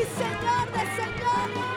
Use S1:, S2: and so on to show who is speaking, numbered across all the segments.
S1: y Señor de señores.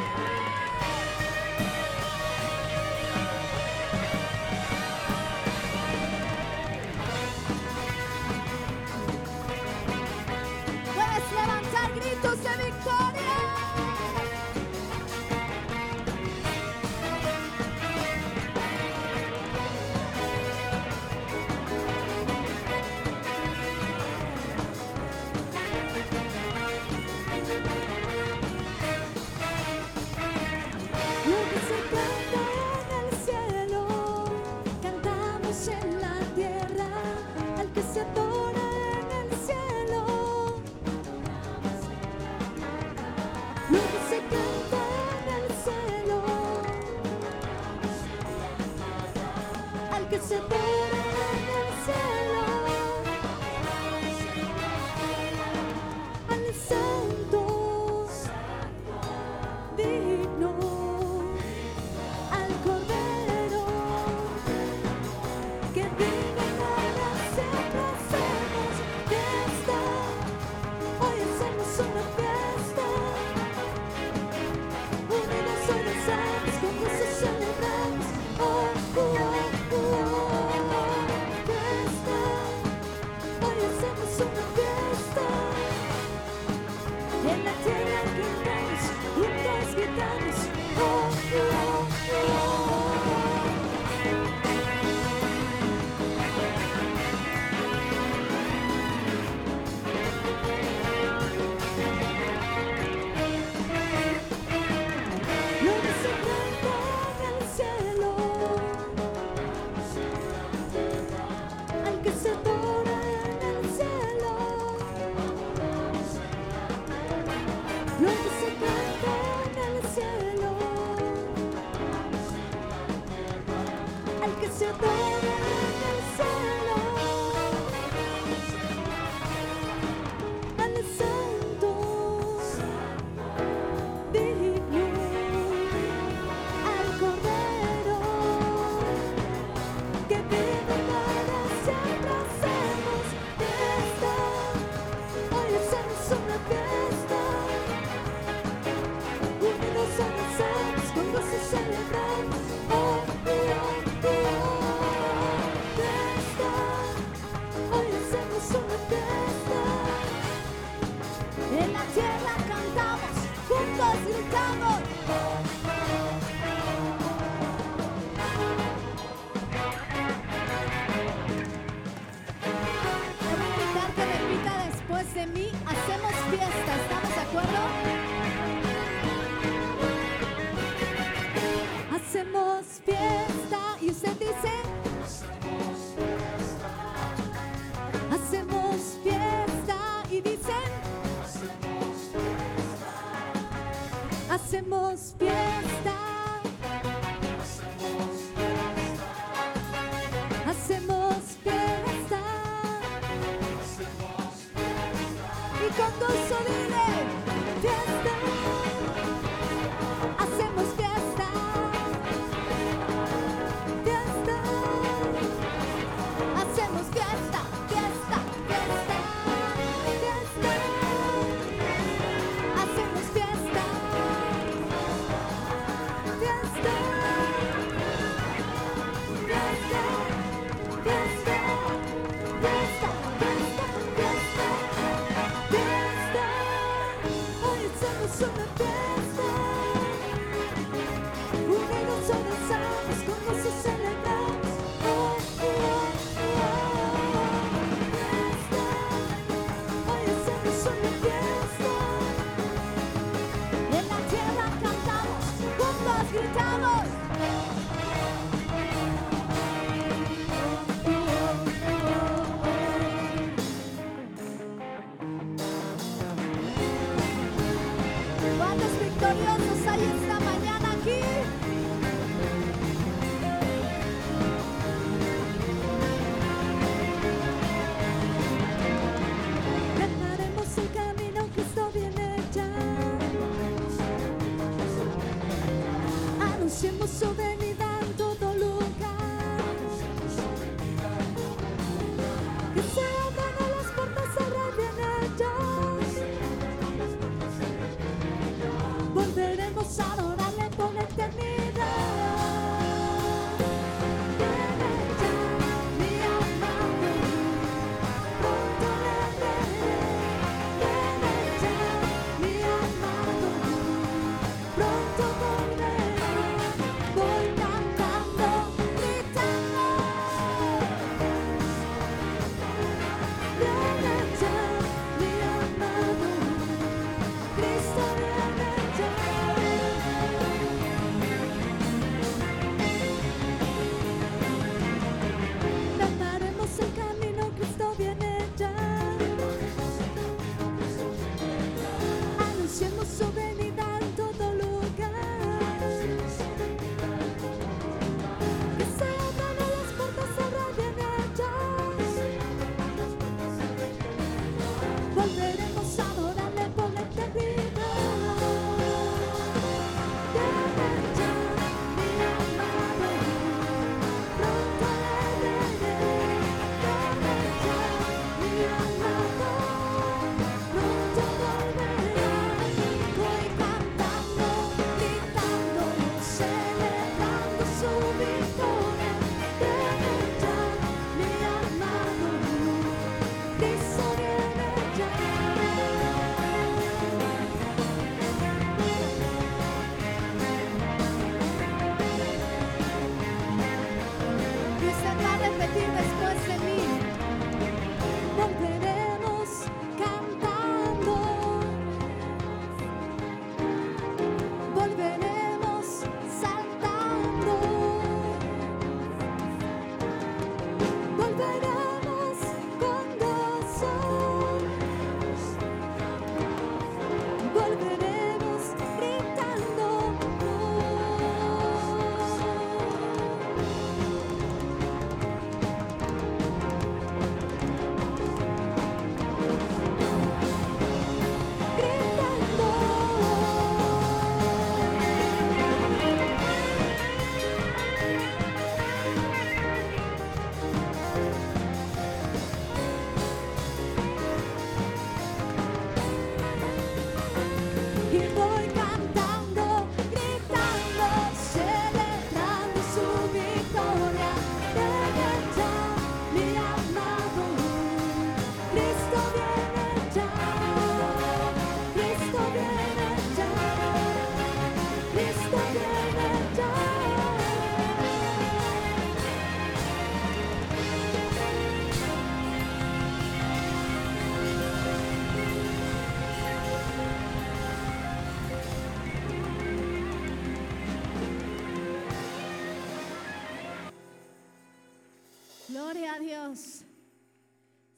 S1: Y con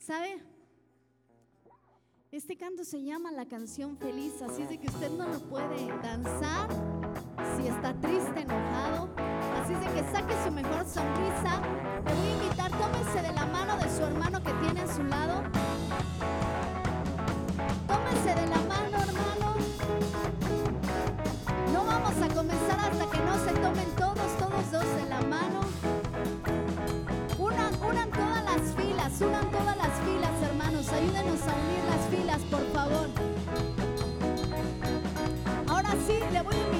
S1: ¿Sabe? Este canto se llama la canción feliz, así es de que usted no lo puede danzar si está triste, enojado. Así es de que saque su mejor sonrisa. Le voy a invitar, tómese de la mano de su hermano que tiene a su lado. Tómese de la mano, hermano. No vamos a comenzar hasta que no se tomen todos, unan todas las filas, hermanos. Ayúdenos a unir las filas, por favor. Ahora sí, le voy a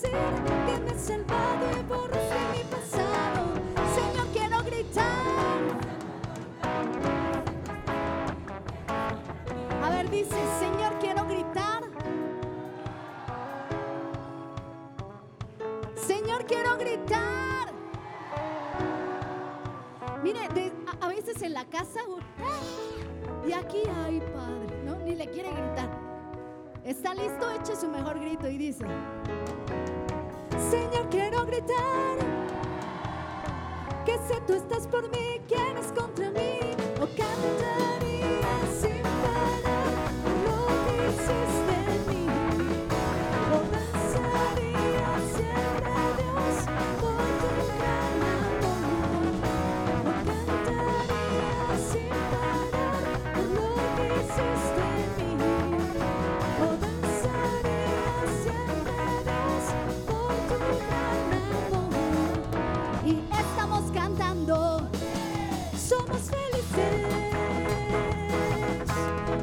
S2: decir que me has salvado y borraste mi pasado.
S1: Señor, quiero gritar. A ver, dice, Señor, quiero gritar. Señor, quiero gritar. Mire, a, a veces en la casa, y aquí, ay, Padre, ¿no? Ni le quiere gritar. ¿Está listo? Eche su mejor grito y dice,
S2: Señor, quiero gritar que si tú estás por mí, ¿quién es contra mí? Oh,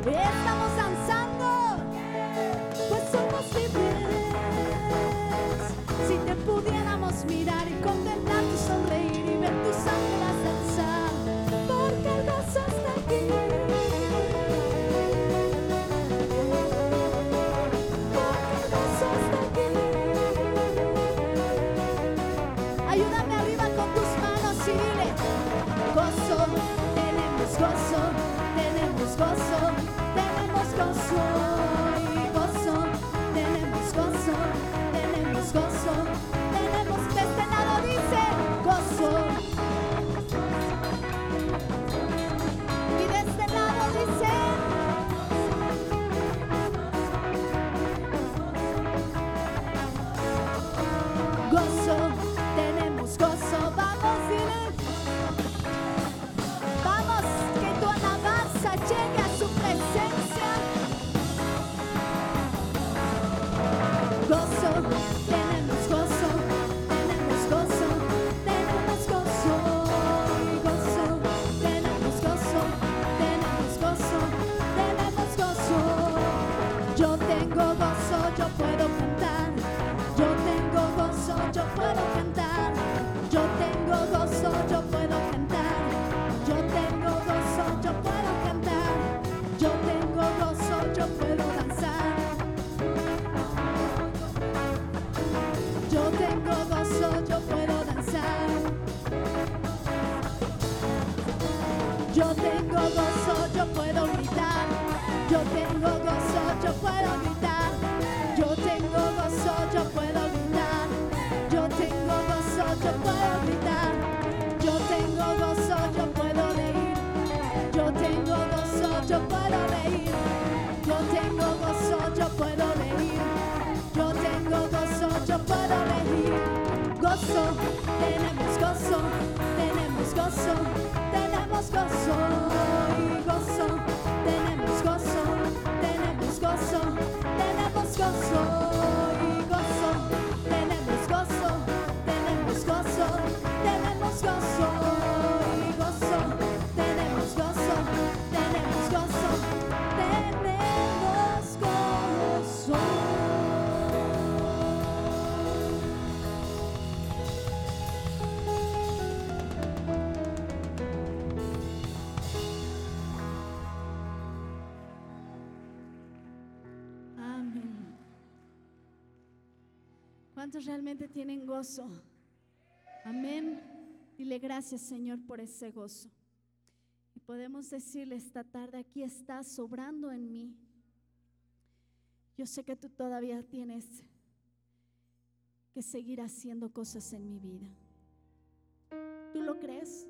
S1: ベースタモさん。¿Cuántos realmente tienen gozo? Amén. Dile gracias, Señor, por ese gozo. Y podemos decirle esta tarde, aquí estás sobrando en mí. Yo sé que tú todavía tienes que seguir haciendo cosas en mi vida. ¿Tú lo crees?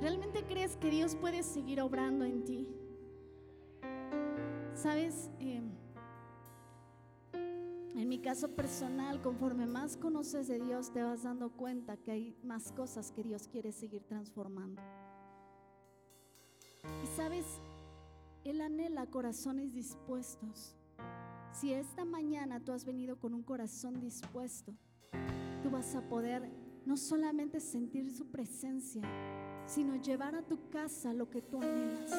S1: ¿Realmente crees que Dios puede seguir obrando en ti? Sabes, Eh, en mi caso personal, conforme más conoces de Dios, te vas dando cuenta que hay más cosas que Dios quiere seguir transformando. Y sabes, Él anhela corazones dispuestos. Si esta mañana tú has venido con un corazón dispuesto, tú vas a poder no solamente sentir su presencia, sino llevar a tu casa lo que tú anhelas.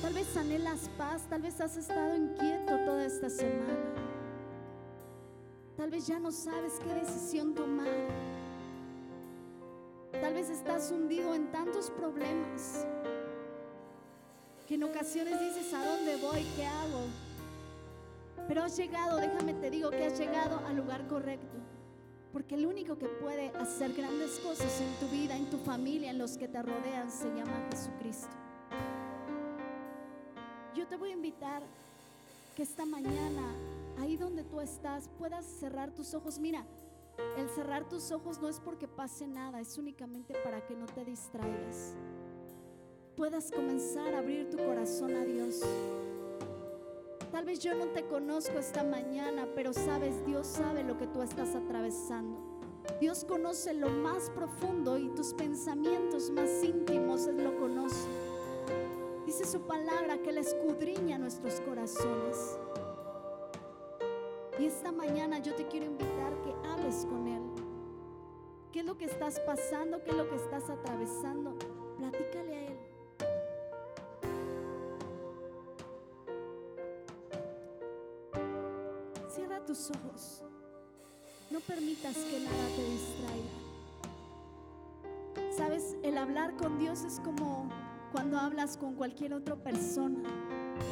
S1: Tal vez anhelas paz, tal vez has estado inquieto toda esta semana. Vez ya no sabes qué decisión tomar. Tal vez estás hundido en tantos problemas que en ocasiones dices, ¿a dónde voy? ¿Qué hago? Pero has llegado, déjame te digo que has llegado al lugar correcto. Porque el único que puede hacer grandes cosas en tu vida, en tu familia, en los que te rodean, se llama Jesucristo. Yo te voy a invitar que esta mañana, ahí donde tú estás, puedas cerrar tus ojos. Mira, el cerrar tus ojos no es porque pase nada, es únicamente para que no te distraigas. Puedas comenzar a abrir tu corazón a Dios. Tal vez yo no te conozco esta mañana, pero sabes, Dios sabe lo que tú estás atravesando. Dios conoce lo más profundo y tus pensamientos más íntimos Él lo conoce. Dice su palabra que Él escudriña nuestros corazones. Y esta mañana yo te quiero invitar que hables con Él. ¿Qué es lo que estás pasando? ¿Qué es lo que estás atravesando? Platícale a Él. Cierra tus ojos. No permitas que nada te distraiga. Sabes, el hablar con Dios es como cuando hablas con cualquier otra persona.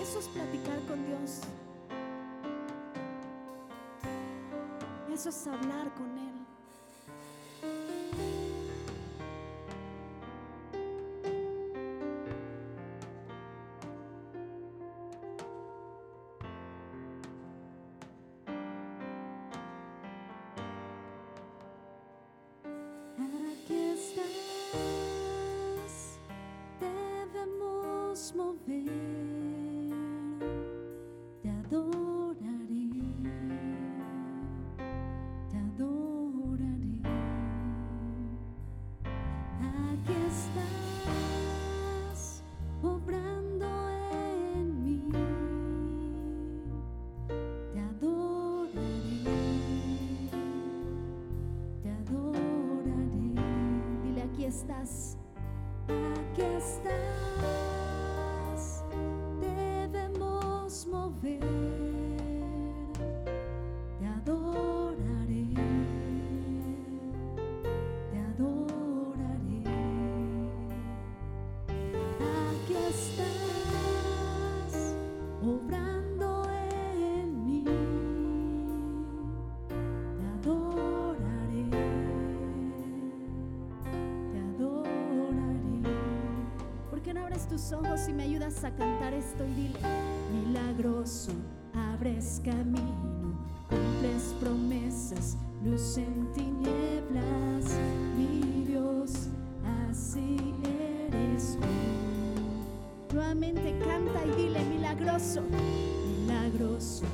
S1: Eso es platicar con Dios. Eso es hablar con Él. Ojos y me ayudas a cantar esto y dile, milagroso, abres camino, cumples promesas, luz en tinieblas, mi Dios, así eres tú. Nuevamente canta y dile, milagroso, milagroso,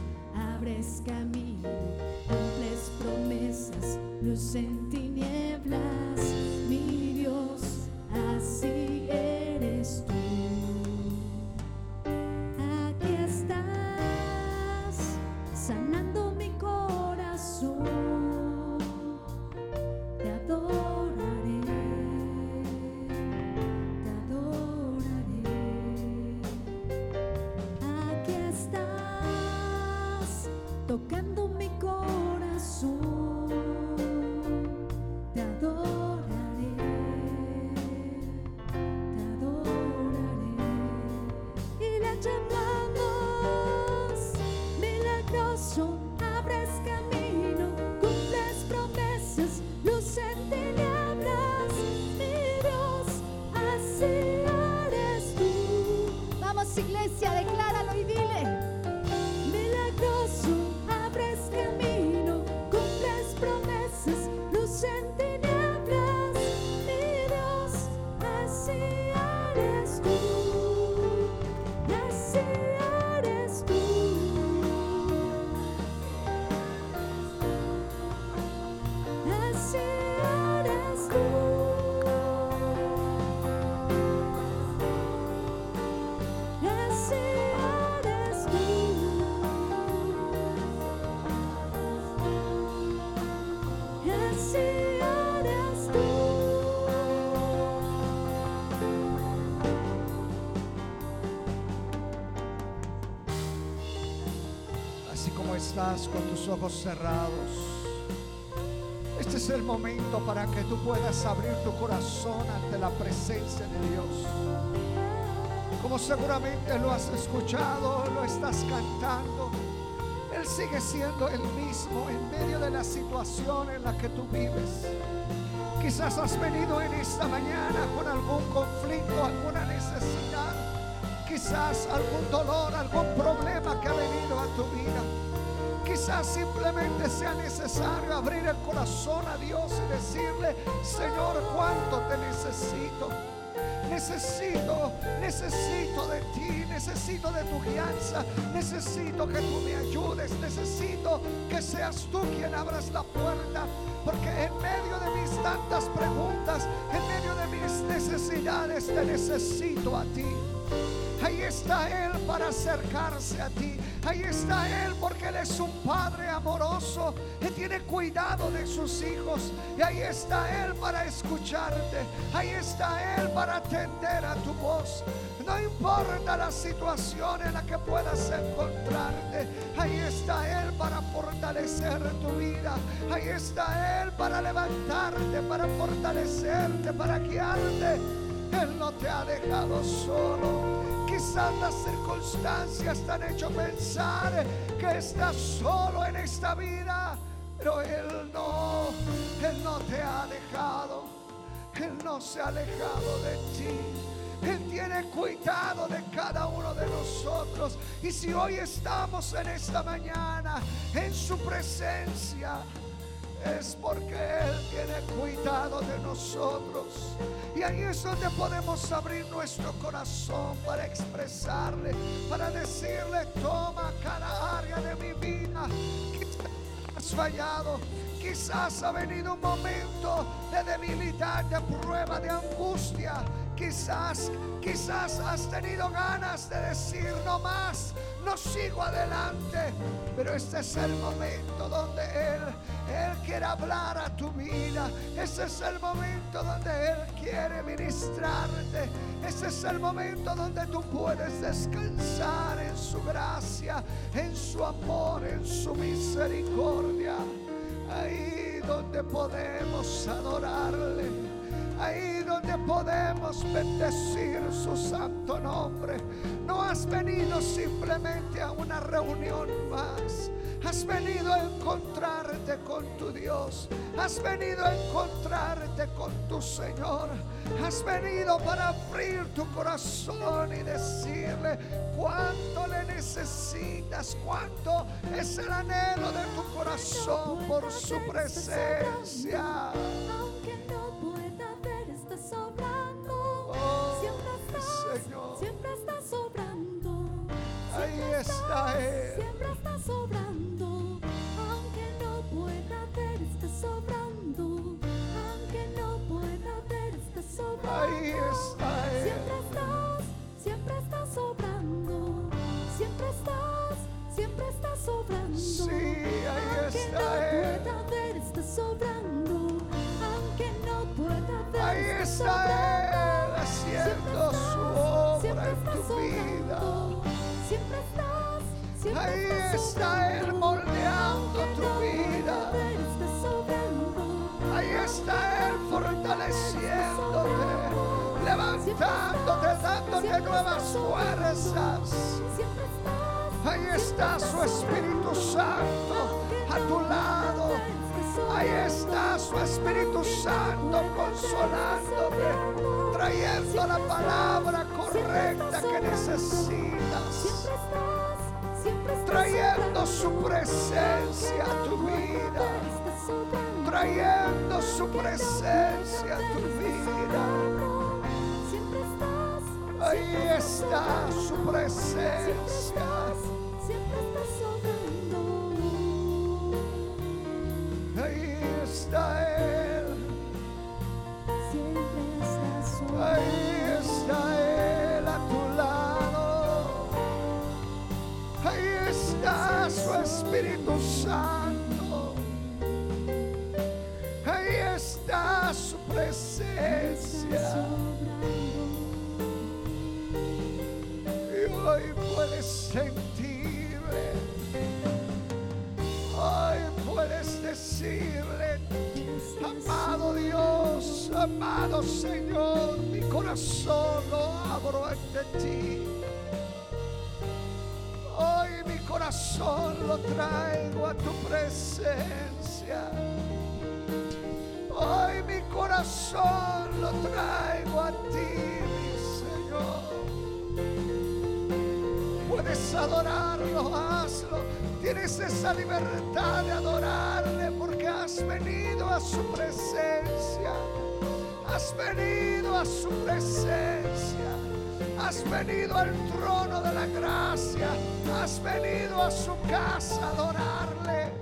S3: con tus ojos cerrados. Este es el momento para que tú puedas abrir tu corazón ante la presencia de Dios. Como seguramente lo has escuchado, lo estás cantando. Él sigue siendo el mismo en medio de la situación en la que tú vives. Quizás has venido en esta mañana con algún conflicto, alguna necesidad quizás algún dolor, algún problema que ha venido a tu vida. Quizás simplemente sea necesario abrir el corazón a Dios y decirle, Señor, cuánto te necesito. Necesito, necesito de ti, necesito de tu guianza, necesito que tú me ayudes, necesito que seas tú quien abras la puerta, porque en medio de mis tantas preguntas, en medio de mis necesidades, te necesito a ti. Ahí está Él para acercarse a ti. Ahí está Él porque Él es un Padre amoroso. Él tiene cuidado de sus hijos. Y ahí está Él para escucharte. Ahí está Él para atender a tu voz. No importa la situación en la que puedas encontrarte. Ahí está Él para fortalecer tu vida. Ahí está Él para levantarte, para fortalecerte, para guiarte. Él no te ha dejado solo. Quizás circunstancias te han hecho pensar que estás solo en esta vida, pero Él no, Él no te ha dejado, Él no se ha alejado de ti. Él tiene cuidado de cada uno de nosotros. Y si hoy estamos en esta mañana en su presencia, es porque Él tiene cuidado de nosotros. Y ahí es donde podemos abrir nuestro corazón para expresarle, para decirle, toma cada área de mi vida. Quizás has fallado, quizás ha venido un momento de debilidad, de prueba, de angustia. Quizás, quizás has tenido ganas de decir no más, no sigo adelante. Pero este es el momento donde Él, Él quiere hablar a tu vida. Este es el momento donde Él quiere ministrarte. Este es el momento donde tú puedes descansar en su gracia, en su amor, en su misericordia. Ahí donde podemos adorarle ahí donde podemos bendecir su santo nombre. No has venido simplemente a una reunión más. Has venido a encontrarte con tu Dios. Has venido a encontrarte con tu Señor. Has venido para abrir tu corazón y decirle cuánto le necesitas, cuánto es el anhelo de tu corazón por su presencia.
S1: Sobrando. Aunque no pueda ver, estás sobrando. Aunque no pueda ver, estás sobrando.
S3: Ahí está Él.
S1: Siempre estás, siempre estás sobrando. Siempre estás, siempre estás sobrando.
S3: Sí, ahí
S1: Aunque
S3: está
S1: no
S3: Él.
S1: pueda ver, estás sobrando. Aunque no pueda ver,
S3: Ahí está
S1: sobrando.
S3: Él haciendo
S1: Siempre
S3: su obra en tu vida.
S1: siempre
S3: Ahí está Él moldeando tu vida. Ahí está Él fortaleciéndote, levantándote, dándote nuevas fuerzas. Ahí está su Espíritu Santo a tu lado. Ahí está su Espíritu Santo consolándote, trayendo la palabra correcta que necesitas, trayendo su presencia a tu vida, trayendo su presencia a tu vida. Ahí está su presencia. Espíritu Santo. Ahí está su presencia. Y hoy puedes sentirle. Hoy puedes decirle. Amado Dios, amado Señor, mi corazón corazón lo traigo a tu presencia. Hoy mi corazón lo traigo a ti, mi Señor. Puedes adorarlo, hazlo. Tienes esa libertad de adorarle porque has venido a su presencia. Has venido a su presencia. Has venido al trono de la gracia. Has venido a su casa a adorarle.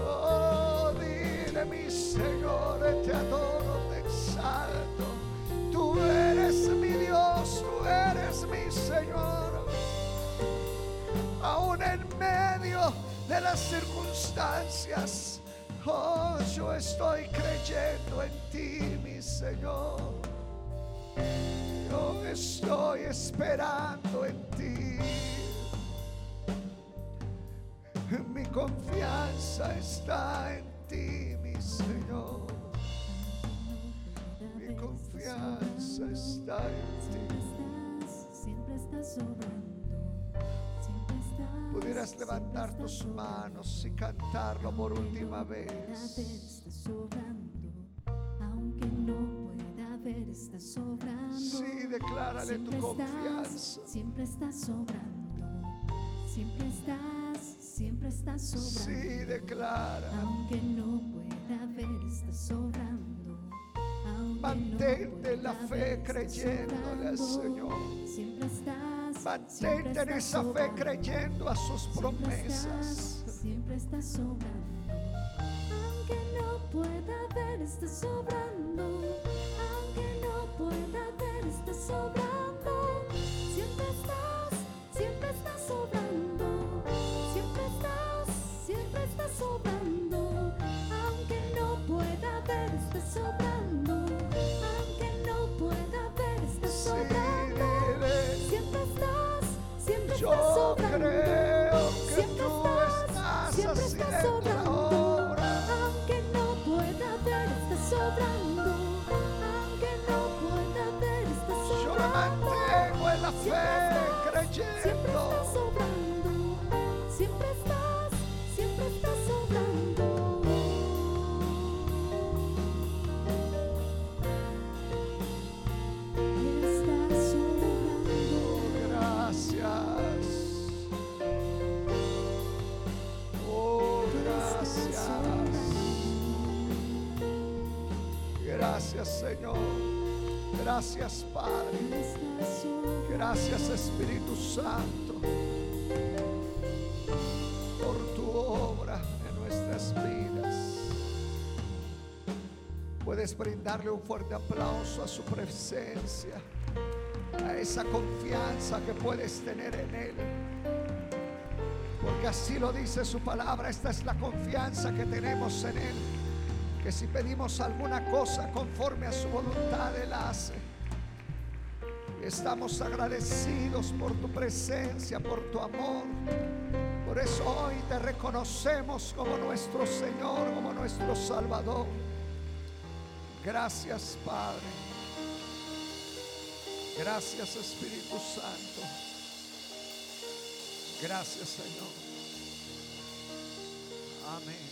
S3: Oh, dile mi Señor, te adoro, te exalto. Tú eres mi Dios, tú eres mi Señor. Aún en medio de las circunstancias, oh, yo estoy creyendo en ti, mi Señor. Yo estoy esperando en ti. Mi confianza está en ti, mi Señor. Mi confianza está en ti.
S1: siempre estás.
S3: Pudieras levantar tus manos y cantarlo por última vez.
S1: Pueda ver, estás sobrando.
S3: Sí, declárale tu
S1: Siempre
S3: confianza.
S1: estás, siempre estás sobrando. Siempre estás, siempre estás sobrando.
S3: Sí, declara.
S1: Aunque no pueda ver, estás sobrando. Aunque
S3: Mantente en la fe
S1: ver,
S3: creyéndole al. Señor.
S1: Siempre estás. siempre
S3: Mantente en
S1: estás
S3: esa fe
S1: sobrando.
S3: creyendo a sus
S1: Siempre
S3: promesas.
S1: estás, siempre estás sobrando. Aunque no pueda ver, estás sobrando.
S3: Señor. Gracias, Padre. Gracias, Espíritu Santo, por tu obra en nuestras vidas. Puedes brindarle un fuerte aplauso a su presencia, a esa confianza que puedes tener en Él. Porque así lo dice su palabra, esta es la confianza que tenemos en Él. Que si pedimos alguna cosa conforme a su voluntad, Él hace. Estamos agradecidos por tu presencia, por tu amor. Por eso hoy te reconocemos como nuestro Señor, como nuestro Salvador. Gracias, Padre. Gracias, Espíritu Santo. Gracias, Señor. Amén.